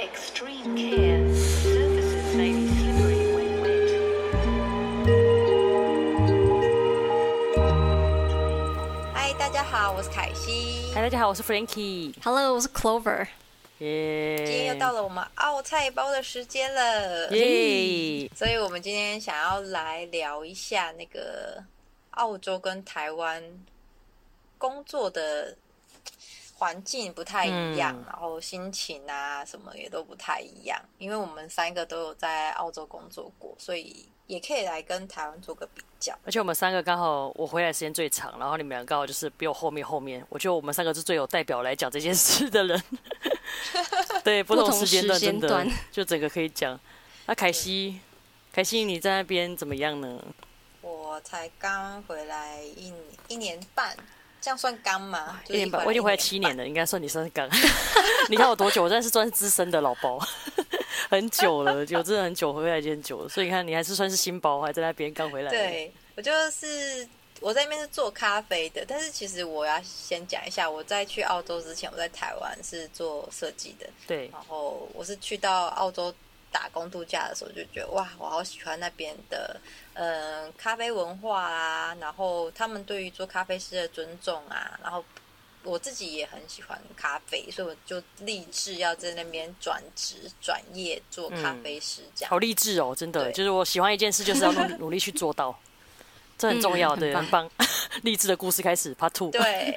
extreme care, surfaces may be slippery when wet. 嗨，大家好，我是凯西。嗨，大家好，我是 Frankie。Hello，我是 Clover。耶！今天又到了我们奥菜包的时间了，耶！所以我们今天想要来聊一下那个澳洲跟台湾工作的环境不太一样，嗯然后心情啊什么也都不太一样。因为我们三个都有在澳洲工作过，所以也可以来跟台湾做个比较。而且我们三个刚好我回来时间最长，然后你们俩刚好就是比我后面后面，我觉得我们三个是最有代表来讲这件事的人。对，不同时间段真的不同时间段就整个可以讲。那凯西，凯西你在那边怎么样呢？我才刚回来一年一年半，这样算刚吗？一年半，我已经回来七年了。了，应该算你算是刚。你看我多久？我真的是算是资深的老包，很久了，就真的很久回来已经很久了。所以你看，你还是算是新包，还在那边刚回来。对，我就是我在那边是做咖啡的，但是其实我要先讲一下，我在去澳洲之前，我在台湾是做设计的，对然后我是去到澳洲打工度假的时候，就觉得哇，我好喜欢那边的呃咖啡文化啊，然后他们对于做咖啡师的尊重啊，然后我自己也很喜欢咖啡，所以我就立志要在那边转职转业做咖啡师这样。好励志哦，真的，就是我喜欢一件事，就是要努努力去做到，这很重要，嗯对，很很棒。励志的故事开始，Part Two。对，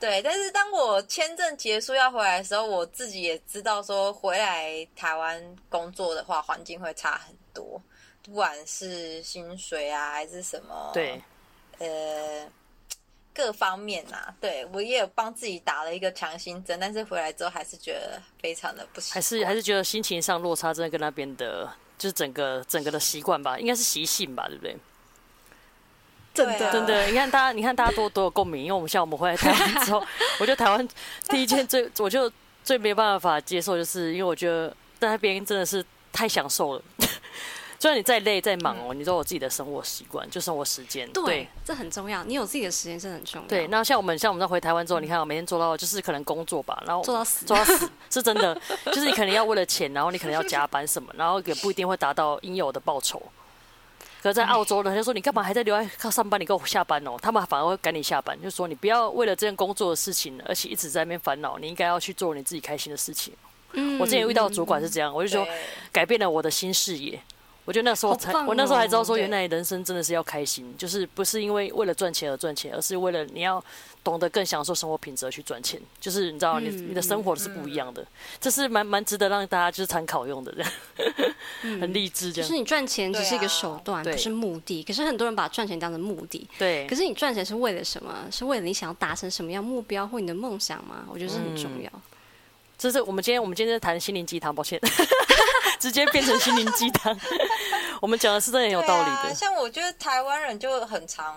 对，但是当我签证结束要回来的时候，我自己也知道说，回来台湾工作的话，环境会差很多，不管是薪水啊，还是什么，对，呃，各方面啊，对我也有帮自己打了一个强心针，但是回来之后还是觉得非常的不习惯，还是还是觉得心情上落差，真的跟那边的，就是整个整个的习惯吧，应该是习性吧，对不对？真的真的，你看大家，你看大家多多有共鸣，因为我们像我们回来台湾之后，我觉得台湾第一件最，我就最没办法接受，就是因为我觉得在那边真的是太享受了。虽然你再累再忙哦，你都有自己的生活习惯，就生活时间。对，对这很重要。你有自己的时间真的很重要。对，那像我们像我们在回台湾之后，你看我每天做到就是可能工作吧，然后做到死做到死 是真的，就是你可能要为了钱，然后你可能要加班什么，然后也不一定会达到应有的报酬。可是在澳洲呢，他就说你干嘛还在留在靠上班？你给我下班哦！他们反而会赶你下班，就说你不要为了这件工作的事情，而且一直在那边烦恼，你应该要去做你自己开心的事情。嗯我之前遇到的主管是这样，我就说改变了我的新视野。我觉得那时候才，哦我那时候还知道说，原来人生真的是要开心，就是不是因为为了赚钱而赚钱，而是为了你要懂得更享受生活品质而去赚钱。就是你知道你，你、嗯你的生活是不一样的，这是蛮蛮值得让大家就是参考用的，这 样、很励志这样。就是你赚钱只是一个手段，不是目的。可是很多人把赚钱当成目的。对，可是你赚钱是为了什么？是为了你想要达成什么样目标或你的梦想吗？我觉得是很重要。这是我们今天我们今天在谈心灵鸡汤，抱歉，直接变成心灵鸡汤。我们讲的是真的很有道理。的，像我觉得台湾人就很常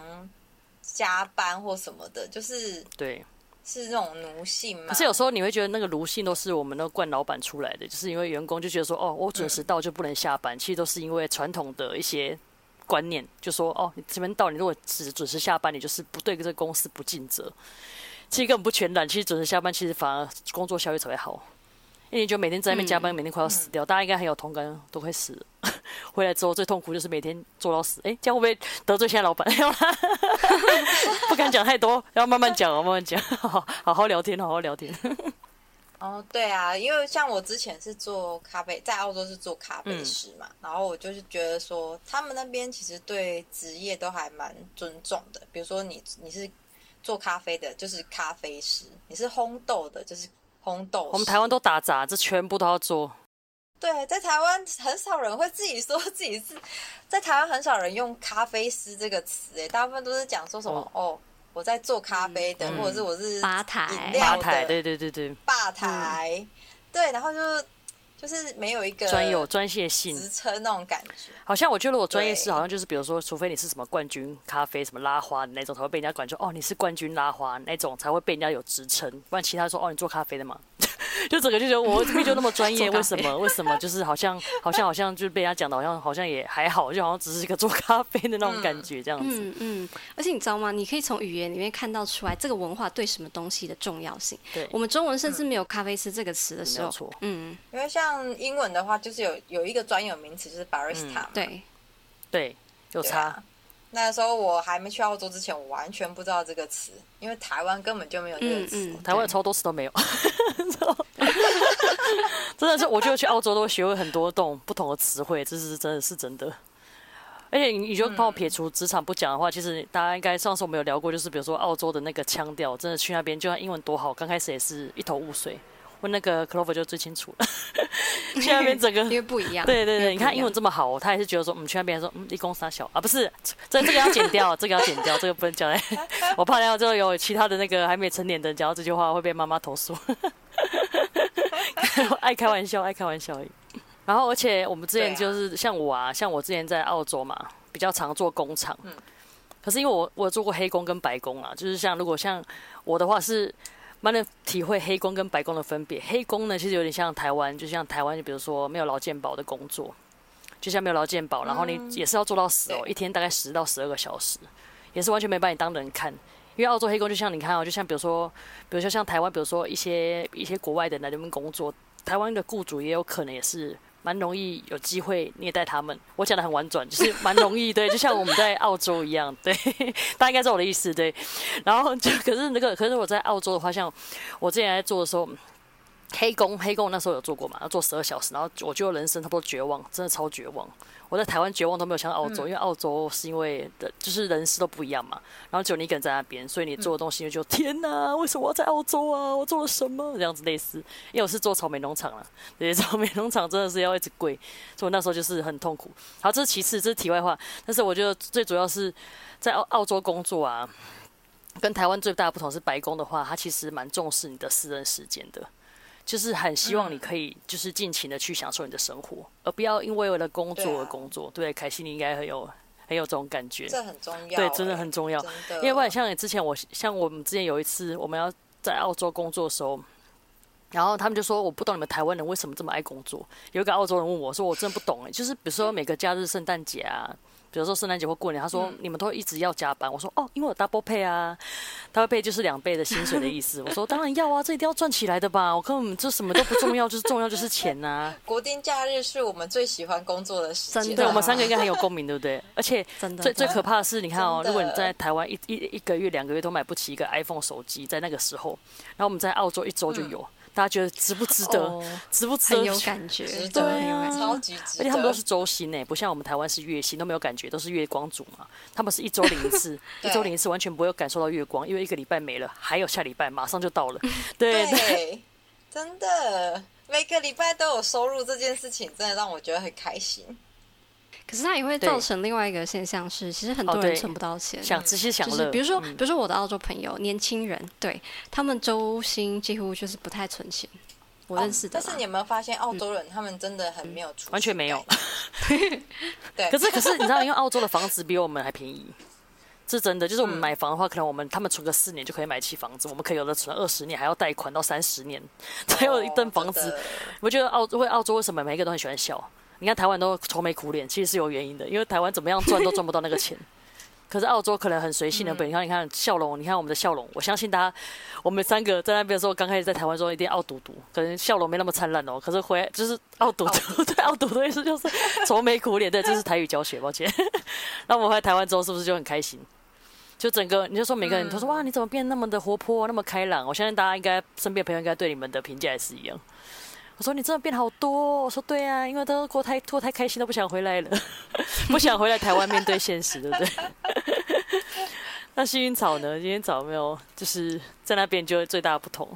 加班或什么的，就是对。是那种奴性嘛。可是有时候你会觉得那个奴性都是我们那个惯老板出来的，就是因为员工就觉得说，哦，我准时到就不能下班，其实都是因为传统的一些观念，就说，哦，你这边到，你如果只准时下班，你就是不对这个公司不尽责。其实根本不全然，其实准时下班，其实反而工作效率才会好。因为你就每天在那边加班，每天快要死掉，大家应该很有同感，都快死了。回来之后最痛苦就是每天做到死。哎，这样会不会得罪现在老板？不敢讲太多，要慢慢讲哦，慢慢讲，好好好聊天，好好聊天。哦，对啊，因为像我之前是做咖啡，在澳洲是做咖啡师嘛，然后我就是觉得说，他们那边其实对职业都还蛮尊重的。比如说你你是做咖啡的，就是咖啡师；你是烘豆的，就是烘豆。我们台湾都打杂，这全部都要做。对，在台湾很少人会自己说自己是，在台湾很少人用咖啡师这个词，哎，大部分都是讲说什么哦，哦，我在做咖啡的，嗯或者是我是吧台饮料的吧台，对对对对，吧台，对，然后就就是没有一个专有专业性。职称那种感觉。好像我觉得我专业是好像就是，比如说，除非你是什么冠军咖啡什么拉花的那种，才会被人家管说哦，你是冠军拉花那种才会被人家有职称，不然其他说哦，你做咖啡的嘛。就整个就觉得我明明就那么专业，为什么为什么就是好像好像好像就被人家讲的好像好像也还好，就好像只是一个做咖啡的那种感觉这样子。嗯嗯，而且你知道吗？你可以从语言里面看到出来这个文化对什么东西的重要性。对，我们中文甚至没有“咖啡师”这个词的时候，没错。嗯，因为像英文的话，就是有有一个专有名词，就是 barista 嗯。对，对，有差。那时候我还没去澳洲之前，我完全不知道这个词，因为台湾根本就没有这个词。嗯嗯台湾超多词都没有，真的是，我觉得去澳洲都会学会很多这种不同的词汇，这是真的是真的。而且你你就帮我撇除职场不讲的话，其实大家应该上次我们有聊过，就是比如说澳洲的那个腔调，真的去那边就算英文多好，刚开始也是一头雾水。问那个 Clover 就最清楚了，去那边整个因为不一样。对对对，你看英文这么好，他也是觉得说，嗯，去那边说，嗯，一公三小啊，不是，这这个要剪掉，这个要剪掉，这个不能讲嘞，我怕到之后有其他的那个还没成年的人讲到这句话会被妈妈投诉。爱开玩笑，爱开玩笑而已。然后，而且我们之前就是像我啊，像我之前在澳洲嘛，比较常做工厂。可是因为我我有做过黑工跟白工啊，就是像如果像我的话是。蛮能体会黑工跟白工的分别。黑工呢，其实有点像台湾，就像台湾，就比如说没有劳健保的工作，就像没有劳健保，然后你也是要做到死哦，一天大概十到十二个小时，也是完全没把你当人看。因为澳洲黑工就像你看哦，就像比如说，比如说像台湾，比如说一些一些国外的来这边工作，台湾的雇主也有可能也是。蛮容易有机会虐待他们，我讲的很婉转，就是蛮容易，对，就像我们在澳洲一样，对，大家应该知道我的意思，对。然后就可是那个，可是我在澳洲的话，像我之前在做的时候，黑工，黑工那时候有做过嘛，要做十二小时，然后我觉得人生差不多绝望，真的超绝望。我在台湾绝望都没有像澳洲，因为澳洲是因为的就是人事都不一样嘛，然后只有你一个人在那边，所以你做的东西就天哪，为什么我要在澳洲啊？我做了什么？这样子类似，因为我是做草莓农场了，对，草莓农场真的是要一直跪，所以我那时候就是很痛苦。好，这是其次，这是题外话，但是我觉得最主要是在澳澳洲工作啊，跟台湾最大的不同是白宫的话，它其实蛮重视你的私人时间的。就是很希望你可以，就是尽情的去享受你的生活，嗯、而不要因为为了工作而工作。对，啊、对，凯西你应该很有很有这种感觉。这很重要，对，真的很重要。因为不然像你之前我，像我们之前有一次我们要在澳洲工作的时候，然后他们就说，我不懂你们台湾人为什么这么爱工作。有一个澳洲人问我说，我真的不懂哎，就是比如说每个假日、圣诞节啊。比如说圣诞节或过年，他说你们都一直要加班。我说哦，因为我 double pay 啊，double pay 就是两倍的薪水的意思。我说 当然要啊，这一定要赚起来的吧。我根本这什么都不重要，就是重要就是钱呐、啊。国定假日是我们最喜欢工作的时间，对，我们三个应该很有共鸣，对不对？而且真的最最可怕的是，你看哦，如果你在台湾一一一个月、两个月都买不起一个 iPhone 手机，在那个时候，然后我们在澳洲一周就有。嗯大家觉得值不值得？哦、值不值得？很有感觉，值得对啊，超级值得。而且他们都是周薪呢，不像我们台湾是月薪，都没有感觉，都是月光族嘛。他们是一周领一次，一周领一次，完全不会有感受到月光，因为一个礼拜没了，还有下礼拜马上就到了。对，真的，每个礼拜都有收入这件事情，真的让我觉得很开心。可是它也会造成另外一个现象是，其实很多人存不到钱，哦、想只是想是比如说，比如说我的澳洲朋友，年轻人，对他们周薪几乎就是不太存钱。我认识的、哦，但是你有没有发现，澳洲人他们真的很没有储蓄、嗯，完全没有。对，可是可是你知道，因为澳洲的房子比我们还便宜，是真的。就是我们买房的话，可能我们他们存个四年就可以买起房子，我们可以有的存二十年，还要贷款到三十年 才有一栋房子。我觉得澳洲，为澳洲为什么每一个都很喜欢笑？你看台湾都愁眉苦脸，其实是有原因的，因为台湾怎么样赚都赚不到那个钱。可是澳洲可能很随性的，你看，你看笑容，你看我们的笑容，我相信大家，我们三个在那边的时候，刚开始在台湾的时候一定傲嘟嘟，可能笑容没那么灿烂哦。可是回来就是傲嘟嘟，对，傲嘟嘟的意思就是愁眉苦脸，对，这是台语教学，抱歉。那我们回来台湾之后，是不是就很开心？就整个你就说每个人都说、嗯、哇，你怎么变那么的活泼，那么开朗？我相信大家应该身边朋友应该对你们的评价也是一样。我说你真的变好多，我说对啊，因为都过太过太开心，都不想回来了，不想回来台湾面对现实，对不对？那幸运草呢？幸运草有没有就是在那边就最大的不同，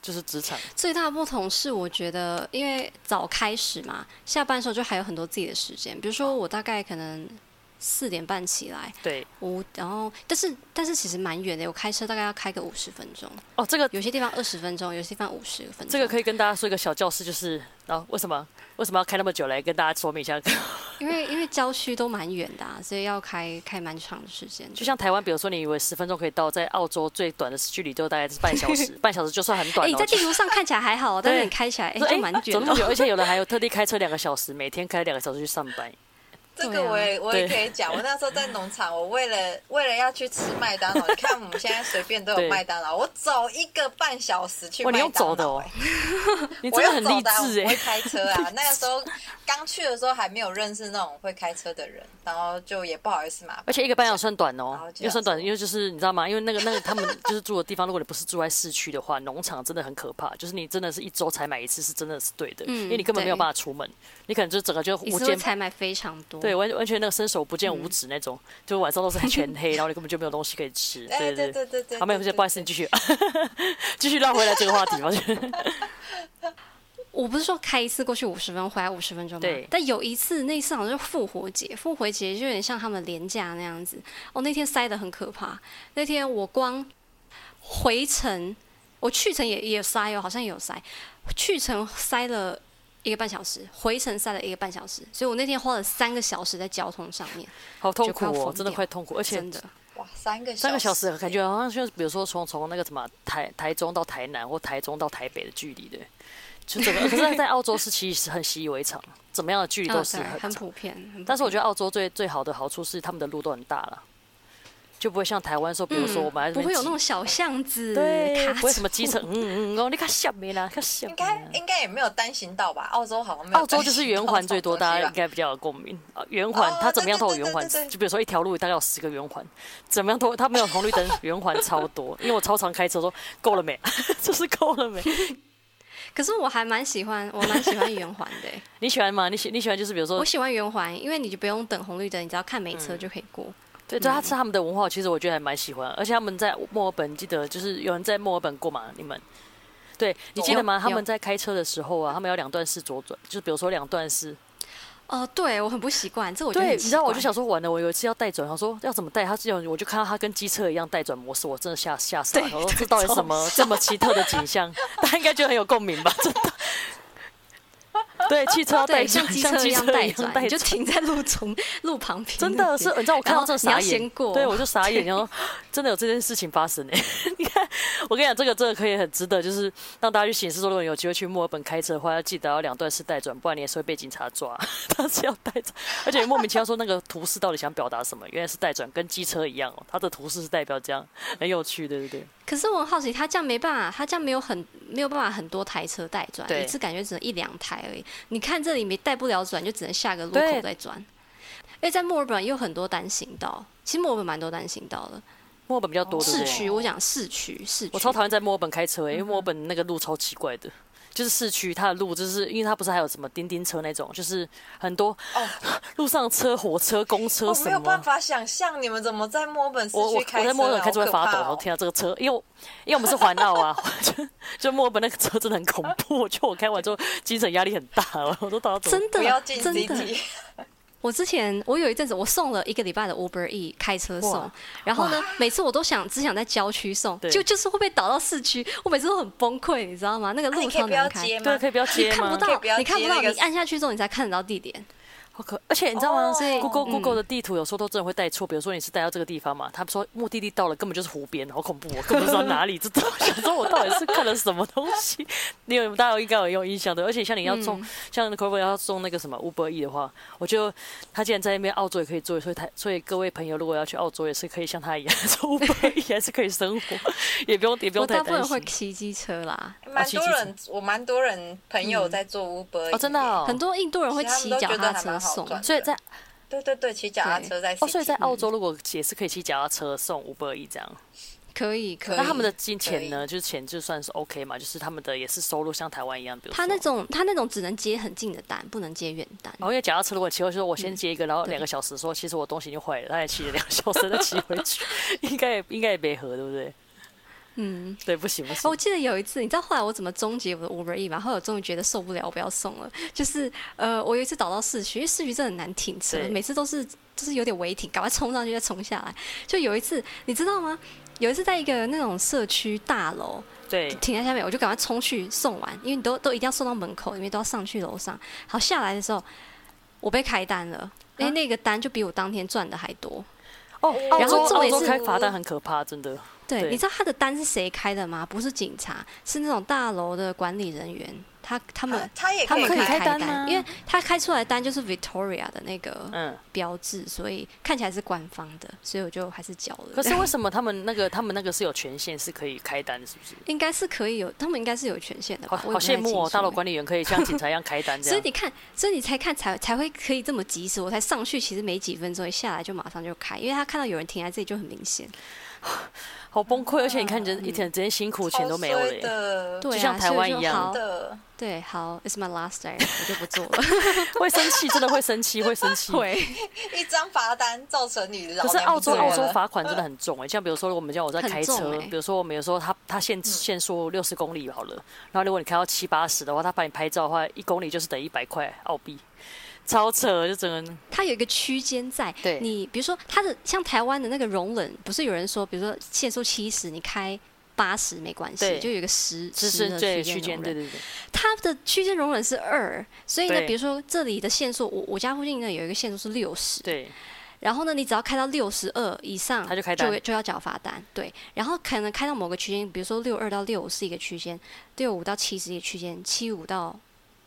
就是职场最大的不同是，我觉得因为早开始嘛，下班的时候就还有很多自己的时间。比如说我大概可能四点半起来，对，五然后但是但是其实蛮远的，我开车大概要开个五十分钟。哦，这个有些地方二十分钟，有些地方五十分钟。这个可以跟大家说一个小教室，就是然后为什么为什么要开那么久来跟大家说明一下？因为因为郊区都蛮远的、啊，所以要开开蛮长的时间。就像台湾，比如说你以为十分钟可以到，在澳洲最短的距离都大概是半小时，半小时就算很短、哦。哎、欸，你在地图上看起来还好，但是你开起来哎、欸、就蛮久。而且有的还有特地开车两个小时，每天开两个小时去上班。这个我也我也可以讲，我那时候在农场，我为了为了要去吃麦当劳，你看我们现在随便都有麦当劳，我走一个半小时去麦当劳。你用走的哦，你真的很励志哎！我会开车啊，那个时候刚去的时候还没有认识那种会开车的人，然后就也不好意思嘛。而且一个半小时算短哦，又算短，因为就是你知道吗？因为那个那个他们就是住的地方，如果你不是住在市区的话，农场真的很可怕，就是你真的是一周才买一次，是真的是对的，因为你根本没有办法出门，你可能就整个就无间才买非常多，对，完完全那个伸手不见五指那种，嗯、就晚上都是全黑，然后你根本就没有东西可以吃。对对对对对。好，没有，不好意思，你继续，继续绕回来这个话题吧。我不是说开一次过去五十分钟，回来五十分钟吗？对。但有一次，那次好像是复活节，复活节就有点像他们连假那样子。哦，那天塞的很可怕。那天我光回程，我去程也也塞哦，好像也有塞，去程塞了。一个半小时，回程塞了一个半小时，所以我那天花了三个小时在交通上面，好痛苦哦，真的快痛苦，而且真的。哇，三个三个小时，感觉好像就是比如说从从那个什么台台中到台南或台中到台北的距离对，就整个。可是，在澳洲是其实很习以为常，怎么样的距离都是很、哦、很普遍。很普遍，但是我觉得澳洲最最好的好处是他们的路都很大了。就不会像台湾说，比如说我们、嗯、不会有那种小巷子，对，不会什么机车，嗯嗯哦，你看下面啦，看下应该应该也没有单行道吧？澳洲好像没有。澳洲就是圆环最多，大家应该比较有共鸣啊。圆环、哦、它怎么样都有圆环，就比如说一条路大概有十个圆环，怎么样都它没有红绿灯，圆环超多。因为我超常开车说够了没？就是够了没？可是我还蛮喜欢，我蛮喜欢圆环的。你喜欢吗？你喜你喜欢就是比如说，我喜欢圆环，因为你就不用等红绿灯，你只要看没车就可以过。嗯对，这他吃他们的文化，其实我觉得还蛮喜欢。而且他们在墨尔本，记得就是有人在墨尔本过嘛？你们，对你记得吗？他们在开车的时候啊，他们有两段式左转，就是比如说两段式。哦、呃，对我很不习惯，这我觉得对，你知道，我就想说，完了，我有一次要带转，他说要怎么带，他这样我就看到他跟机车一样带转模式，我真的吓吓死了。我说这到底什么这么奇特的景象？大家应该觉得很有共鸣吧？真的。对，汽车带像机车一样带转，你就停在路中 路旁边。真的是，你知道我看到这傻眼，过对我就傻眼，然后 真的有这件事情发生哎！你看，我跟你讲，这个这个可以很值得，就是让大家去显示说，如果你有机会去墨尔本开车的话，要记得要两段式带转，不然你也是会被警察抓。他是要带转，而且莫名其妙说那个图示到底想表达什么？原来是带转，跟机车一样哦。它的图示是代表这样，很有趣，对不对？可是我很好奇，他这样没办法，他这样没有很没有办法很多台车带转，一次感觉只能一两台而已。你看这里没带不了转，就只能下个路口再转。因为在墨尔本也有很多单行道，其实墨尔本蛮多单行道的。墨尔本比较多的市区，我讲市区市区。我超讨厌在墨尔本开车，因为墨尔本那个路超奇怪的。就是市区，它的路就是，因为它不是还有什么叮叮车那种，就是很多哦，路上车、火车、公车什么。我没有办法想象你们怎么在墨尔本市区开车。我我我在墨尔本开车会发抖，我听到，这个车，因为因为我们是环绕啊，就就墨尔本那个车真的很恐怖，就我开完之后精神压力很大，我都到真的不要进真的。我之前我有一阵子我送了一个礼拜的 Uber E 开车送，然后呢，每次我都想只想在郊区送，就就是会被导到市区，我每次都很崩溃，你知道吗？那个路超难开，对，可以不要接吗？你看不到，你看不到，你按下去之后你才看得到地点。好可，而且你知道吗？Google Google 的地图有时候都真的会带错。比如说你是带到这个地方嘛，他说目的地到了，根本就是湖边，好恐怖，我根本不知道哪里。这想说我到底是看了什么东西？你有大家应该有有印象的。而且像你要送，嗯、像 Cover 要送那个什么 Uber E 的话，我就他既然在那边澳洲也可以做，所以他所以各位朋友如果要去澳洲也是可以像他一样 做 Uber E，还是可以生活，也不用也不用太担心。我大部分会骑机车啦，蛮多人，我蛮多人朋友在做 Uber E，哦，真的，哦，很多印度人会骑脚踏车送，所以在。对对对，骑脚踏车在哦，所以在澳洲如果也是可以骑脚踏车送五百亿这样，可以可以。那他们的金钱呢？就是钱就算是 OK 嘛，就是他们的也是收入像台湾一样，比如他那种他那种只能接很近的单，不能接远单。然后，因为脚踏车如果骑回去，我先接一个，然后两个小时说其实我东西已经坏了，他也骑了两个小时再骑回去，应该也应该也没合，对不对？嗯，对，不行不行。我记得有一次，你知道后来我怎么终结我的 Uber E 吗？后来我终于觉得受不了，我不要送了。就是呃，我有一次导到市区，因为市区真的很难停车，每次都是就是有点违停，赶快冲上去再冲下来。就有一次，你知道吗？有一次在一个那种社区大楼，对，停在下面，我就赶快冲去送完，因为你都都一定要送到门口，因为都要上去楼上。好，下来的时候，我被开单了，因为那个单就比我当天赚的还多。哦，然后澳洲重点是开罚单很可怕，真的。对，你知道他的单是谁开的吗？不是警察，是那种大楼的管理人员。他他们、啊他也他们可以开单单，吗因为他开出来的单就是 Victoria 的那个嗯，标志，所以看起来是官方的，所以我就还是交了。可是为什么他们那个 他们那个是有权限是可以开单，是不是？应该是可以有，他们应该是有权限的吧？好我好羡慕哦，大楼管理员可以像警察一样开单 这样。所以你看，所以你才看才才会可以这么及时。我才上去，其实没几分钟，一下来就马上就开，因为他看到有人停在这里就很明显。好崩溃，而且你看，人一天这些辛苦钱都没有了耶。对啊，就像台湾一样对，好，It's my last day，我就不做了。会生气，真的会生气，会生气。会，一张罚单造成你老可是澳洲澳洲罚款真的很重哎，像比如说我们叫我在开车，欸比如说我们有时候他他限限速六十公里好了，然后如果你开到七八十的话，他把你拍照的话，一公里就是等于一百块澳币，超扯，就整个它有一个区间在。对你比如说它的像台湾的那个容忍，不是有人说，比如说限速七十，你开八十没关系，就有一个十十的区区间容忍。间，对对对，它的区间容忍是二，所以呢，比如说这里的限速，我我家附近呢有一个限速是六十，对，然后呢，你只要开到六十二以上，他就开单就就要缴罚单。对，然后可能开到某个区间，比如说六二到六五是一个区间，六五到七十一个区间，七五到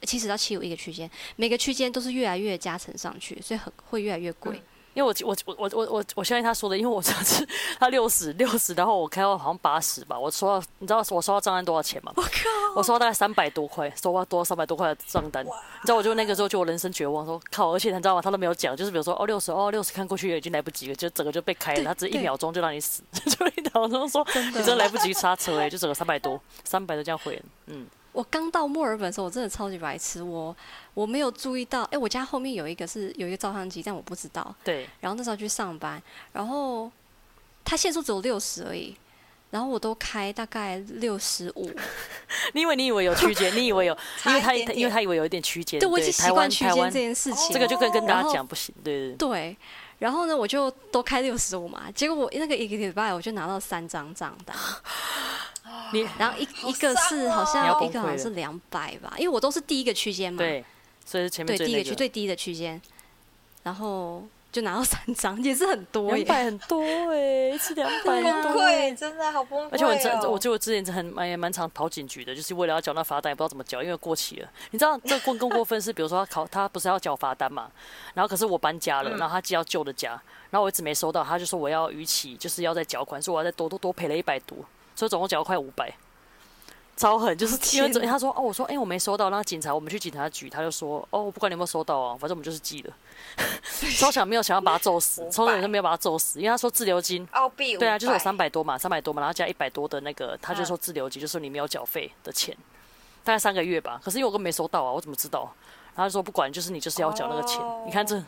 七十到七五一个区间，每个区间都是越来越加成上去，所以很会越来越贵。因为我我我我我我我相信他说的，因为我上次他六十六十，然后我开到好像八十吧，我收到你知道我收到账单多少钱吗？我靠，我收到大概三百多块，收到多三百多块的账单，你知道我就那个时候就我人生绝望，说靠，而且你知道吗？他都没有讲，就是比如说哦六十哦六十看过去也已经来不及了，就整个就被开了，他只一秒钟就让你死，就一秒钟说你真的来不及刹车哎、就整个三百多三百多这样毁了，嗯，我刚到墨尔本的时候，我真的超级白痴，我我没有注意到，哎，我家后面有一个是有一个照相机，但我不知道。对，然后那时候去上班，然后它限速只有六十而已，然后我都开大概六十五，你以为你以为有区间，你以为有，因为他因为他以为有一点区间，对我已经习惯区间这件事情。这个就跟跟大家讲不行，对对对。对，然后呢，我就都开六十五嘛，结果我那个一个礼拜我就拿到三张账单，你然后一好一个是好像一个好像是两百吧，因为我都是第一个区间嘛，对，所以是前面对，第一个个区最低的区间，然后就拿到三张，也是很多耶。两百很多哎、一次两百 崩很多、溃，真的好崩溃、哦。而且我真，我觉得我之前很蛮蛮常跑警局的，就是为了要缴那罚单，也不知道怎么缴，因为过期了。你知道这过更过分是，比如说他考他不是要缴罚单嘛，然后可是我搬家了，然后他寄到旧的家，然后我一直没收到，他就说我要逾期，就是要再缴款，说我要再多多多赔了一百多，所以总共缴了快五百。超狠，就是因为天他说哦，我说哎、欸、我没收到，然后警察我们去警察局，他就说哦，我不管你有没有收到啊，反正我们就是寄了。超想没有想要把他揍死，超想就没有把他揍死，因为他说滞留金，澳币对啊，就是有三百多嘛，三百多嘛，然后加一百多的那个，他就说滞留金，就是你没有缴费的钱，大概三个月吧。可是因为我根本没收到啊，我怎么知道？然后他就说不管，就是你就是要缴那个钱。哦你看这，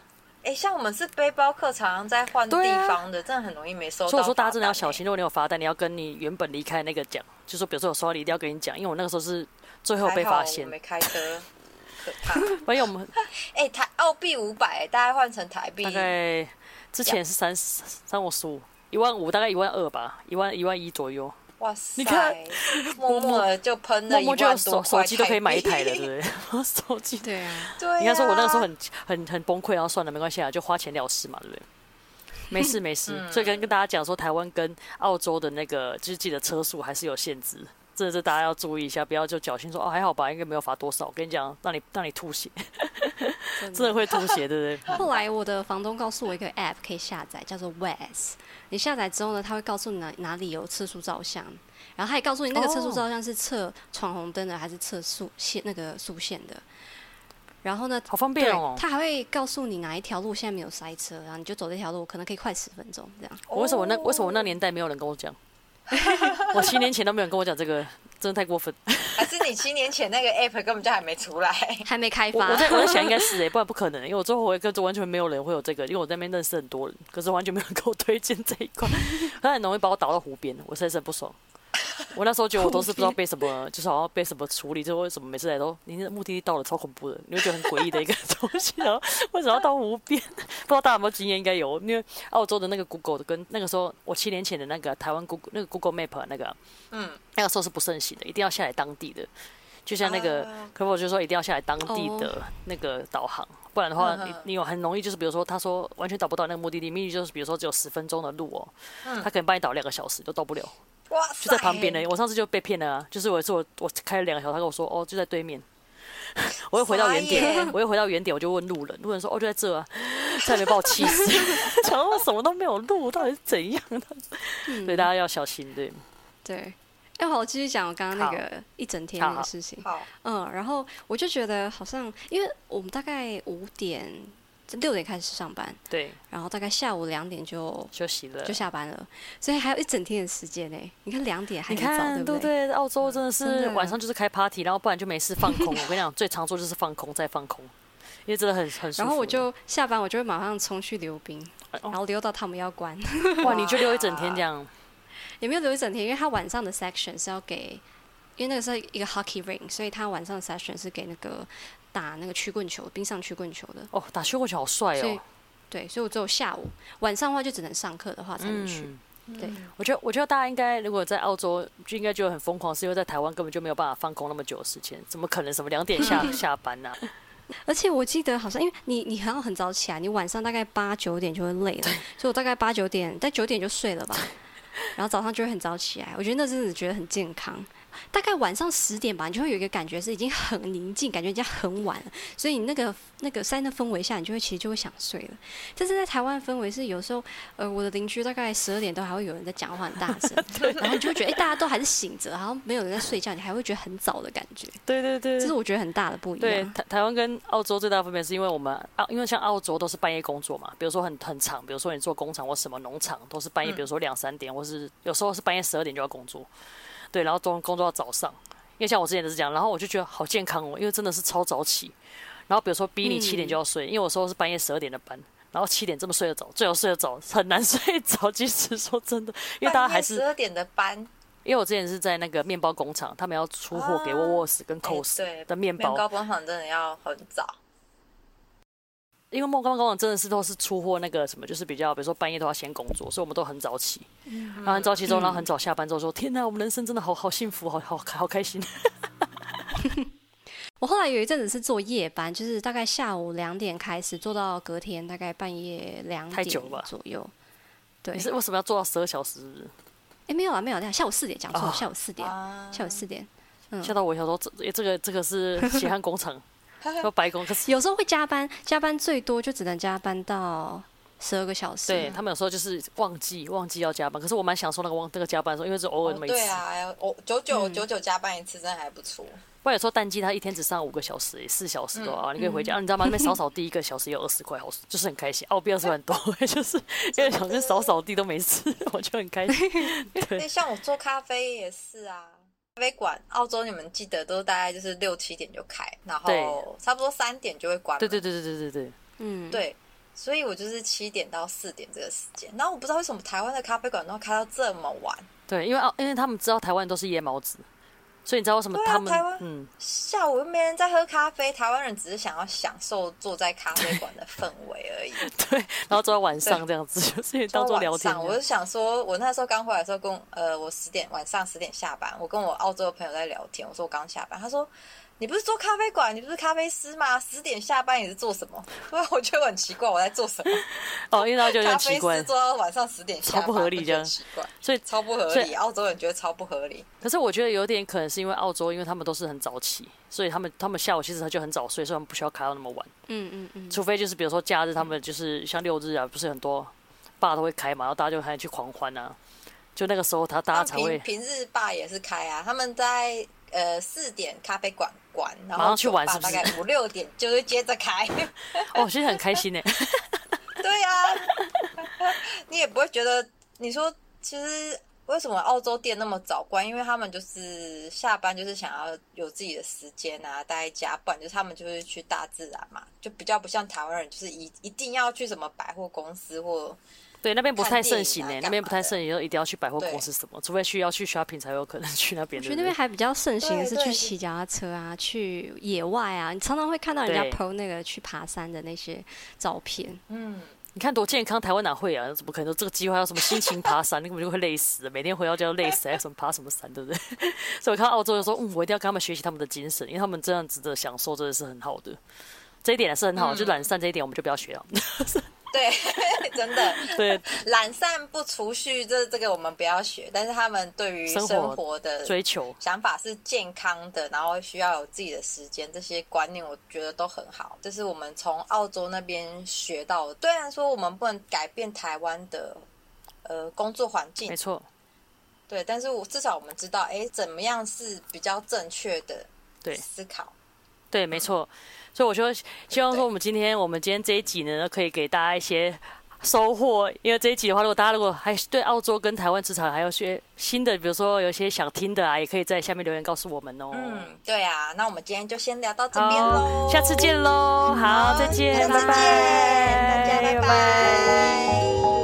哎、像我们是背包客，常常在换地方的，真的很容易没收到。所以我说大家真的要小心，如果你有罚单，你要跟你原本离开那个讲，就说比如说有收到，你一定要跟你讲，因为我那个时候是最后被发现没开车，可怕。反正我们 哎、台澳币五百，大概换成台币大概之前是三三五十五，一万五，大概一万二吧，一万一万一左右。哇塞！你看，默默就喷了一万手多块手机都可以买一台了，对不对？手机对啊，对、啊，应该说，我那个时候很很很崩溃，然后算了，没关系啊，就花钱了事嘛，对不对？没事没事，嗯所以跟跟大家讲说，台湾跟澳洲的那个就是记得车速还是有限制，这这大家要注意一下，不要就侥幸说哦还好吧，应该没有罚多少。我跟你讲，让你让你吐血，真真的会吐血，对不对？后来我的房东告诉我一个 app 可以下载，叫做 Waze。你下载之后呢，他会告诉你哪哪里有测速照相，然后他也告诉你那个测速照相是测闯红灯的还是测速线那个速线的。然后呢，好方便哦，。他还会告诉你哪一条路现在没有塞车，然后你就走这条路，可能可以快十分钟这样。我为什么那为什么那年代没有人跟我讲？我七年前都没有人跟我讲这个，真的太过分。还是你七年前那个 app 根本就还没出来？还没开发。我我在我在想应该是哎、不然不可能，因为我最后我跟着完全没有人会有这个，因为我在那边认识很多人，可是完全没有人给我推荐这一块，他很容易把我导到湖边，我实在是很不爽。我那时候觉得我都是不知道被什么，就是好像被什么处理，就为什么每次来都你的目的地到了超恐怖的，你会觉得很诡异的一个东西，然后为什么要到湖边？不知道大家有没有经验？应该有，因为澳洲的那个 Google 的跟那个时候我七年前的那个台湾 Google 那个 Google Map 那个，嗯，那个时候是不盛行的，一定要下来当地的。就像那个啊可我就说一定要下来当地哦的那个导航，不然的话你你有很容易就是比如说他说完全导不到那个目的地，秘密就是比如说只有十分钟的路哦，嗯他可能帮你导两个小时都到不了，哇就在旁边呢。我上次就被骗了啊，就是我是我我开了两个小时，他跟我说哦就在对面。我又回到原点，我又回到原点，我就问路人，路人说：“哦，就在这啊。”差点把我气死，想说我什么都没有录，到底是怎样的？嗯所以大家要小心，对。对。哎，好，我继续讲我刚刚那个一整天的事情。好，嗯，然后我就觉得好像，因为我们大概五点、六点开始上班，对，然后大概下午两点就休息了就。下班了，所以还有一整天的时间呢。你看两点还很早，不不对？澳洲真的是晚上就是开 party，然后不然就没事放空。我跟你讲，最常做就是放空再放空，因为真的很很舒服。然后我就下班，我就会马上冲去溜冰，哦然后溜到他们要关，哇，你就溜一整天 这样。也没有留一整天，因为他晚上的 section 是要给，因为那个是一个 hockey ring，所以他晚上的 section 是给那个打那个曲棍球、冰上曲棍球的。哦，打曲棍球好帅哦。对，所以我只有下午，晚上的话就只能上课的话才能去。嗯，对，我觉得我觉得大家应该如果在澳洲就应该觉得很疯狂，是因为在台湾根本就没有办法放空那么久的时间，怎么可能什么两点下 下班呢、啊？而且我记得好像，因为你你还要很早起来，你晚上大概八九点就会累了，所以我大概八九点在九点就睡了吧，然后早上就会很早起来。我觉得那阵子觉得很健康。大概晚上十点吧，你就会有一个感觉是已经很宁静，感觉已经很晚了，所以你那个那个山的氛围下，你就会其实就会想睡了。但是在台湾氛围是有时候，呃，我的邻居大概十二点都还会有人在讲话很大声，然后你就会觉得，哎、大家都还是醒着，然后没有人在睡觉，你还会觉得很早的感觉，对对对这是我觉得很大的不一样。对，样。台台湾跟澳洲最大的分别是因为我们澳，因为像澳洲都是半夜工作嘛，比如说很很长，比如说你做工厂或什么农场都是半夜，比如说两三点，或是有时候是半夜十二点就要工作，对，然后都工作到早上。因为像我之前都是这样，然后我就觉得好健康哦，因为真的是超早起。然后比如说逼你七点就要睡，因为我说是半夜十二点的班，然后七点这么睡得早，最好睡得早，很难 睡着。其实说真的，因为大家还是十二点的班，因为我之前是在那个面包工厂，他们要出货给沃沃斯跟哎 Cos 对的面包面，包工厂真的要很早。因为梦刚工厂真的是都是出货那个什么，就是比较比如说半夜都要先工作，所以我们都很早起，然后很早起之后，然后很早下班之后说：“天哪，我们人生真的好好幸福，好好好开心。我后来有一阵子是做夜班，就是大概下午两点开始做到隔天大概半夜两点左右。”对你，是为什么要做到十二小时？哎，没有啊，没有啊，下午四点讲错，哦下午四点，啊下午四点。嗯吓到我，想说这诶这个这个是血汗工厂，要白工，可 是有时候会加班，加班最多就只能加班到十二个小时。对他们有时候就是忘记忘记要加班，可是我蛮享受那个忘那个加班的时候，因为是偶尔哦那么一次。对啊，我九九嗯九九加班一次，真的还不错。不然有时候淡季他一天只上五个小时，四小时的话，你可以回家，啊你知道吗？那边扫 扫地一个小时也有二十块，好，就是很开心。澳币二十块很多，就是因为想跟扫扫地都没事，我就很开心。对那像我做咖啡也是啊，咖啡馆澳洲你们记得都大概就是六七点就开，然后差不多三点就会关门。对对对对对对对，嗯，对，所以我就是七点到四点这个时间。然后我不知道为什么台湾的咖啡馆都开到这么晚，对，因为澳因为他们知道台湾都是夜猫子，所以你知道为什么他们、嗯下午又没人在喝咖啡，台湾人只是想要享受坐在咖啡馆的氛围而已。对，然后坐到晚上这样子，就是因为当做聊天这样。晚上我就想说，我那时候刚回来的时候跟，呃，我十点晚上十点下班，我跟我澳洲的朋友在聊天，我说我刚下班，他说你不是做咖啡馆，你不是咖啡师吗？十点下班你是做什么？所 以我觉得很奇怪，我在做什么？哦，因为他就有咖啡点奇怪师，做到晚上十点下班，超不合理这样很奇怪，所以超不合理。澳洲人觉得超不合理。可是我觉得有点可能是因为澳洲，因为他们都是很早起，所以他们他们下午其实他就很早睡，所以他们不需要开到那么晚。嗯嗯嗯，除非就是比如说假日，他们就是像六日啊，不是很多爸都会开嘛，然后大家就还去狂欢啊，就那个时候他大家才会平平日爸也是开啊，他们在呃四点咖啡馆关，然后去玩大概五六点就会接着开。哦，其实很开心呢。对呀、你也不会觉得，你说其实为什么澳洲店那么早关？因为他们就是下班就是想要有自己的时间啊，待在家，不然就是他们就是去大自然嘛，就比较不像台湾人，就是一一定要去什么百货公司或对，那边不太盛行那边不太盛行，就一定要去百货公司什么，除非需要去 shopping 才有可能去那边。我觉得那边还比较盛行的是去骑脚踏车啊，去野外啊，你常常会看到人家对 PO 那个去爬山的那些照片。嗯，你看多健康，台湾哪会啊？怎么可能？这个计划要什么心情爬山，你 根本就会累死，每天回到家都累死，还有什么爬什么山，对不对？所以我看澳洲就说，嗯，我一定要跟他们学习他们的精神，因为他们这样子的享受真的是很好的。这一点是很好，嗯、就懒散这一点我们就不要学了。对，真的。对，懒散不储蓄，这这个我们不要学。但是他们对于生活的追求想法是健康的，然后需要有自己的时间，这些观念我觉得都很好。这是我们从澳洲那边学到的。虽然说我们不能改变台湾的呃工作环境，没错。对，但是我至少我们知道，哎，怎么样是比较正确的对思考。对，没错。所以我说，希望说我们今天我们今天这一集呢，可以给大家一些收获。因为这一集的话，如果大家如果还对澳洲跟台湾职场还有些新的，比如说有些想听的啊，也可以在下面留言告诉我们哦。嗯，对啊，那我们今天就先聊到这边喽，下次见喽，好，再见，拜拜，大家拜拜。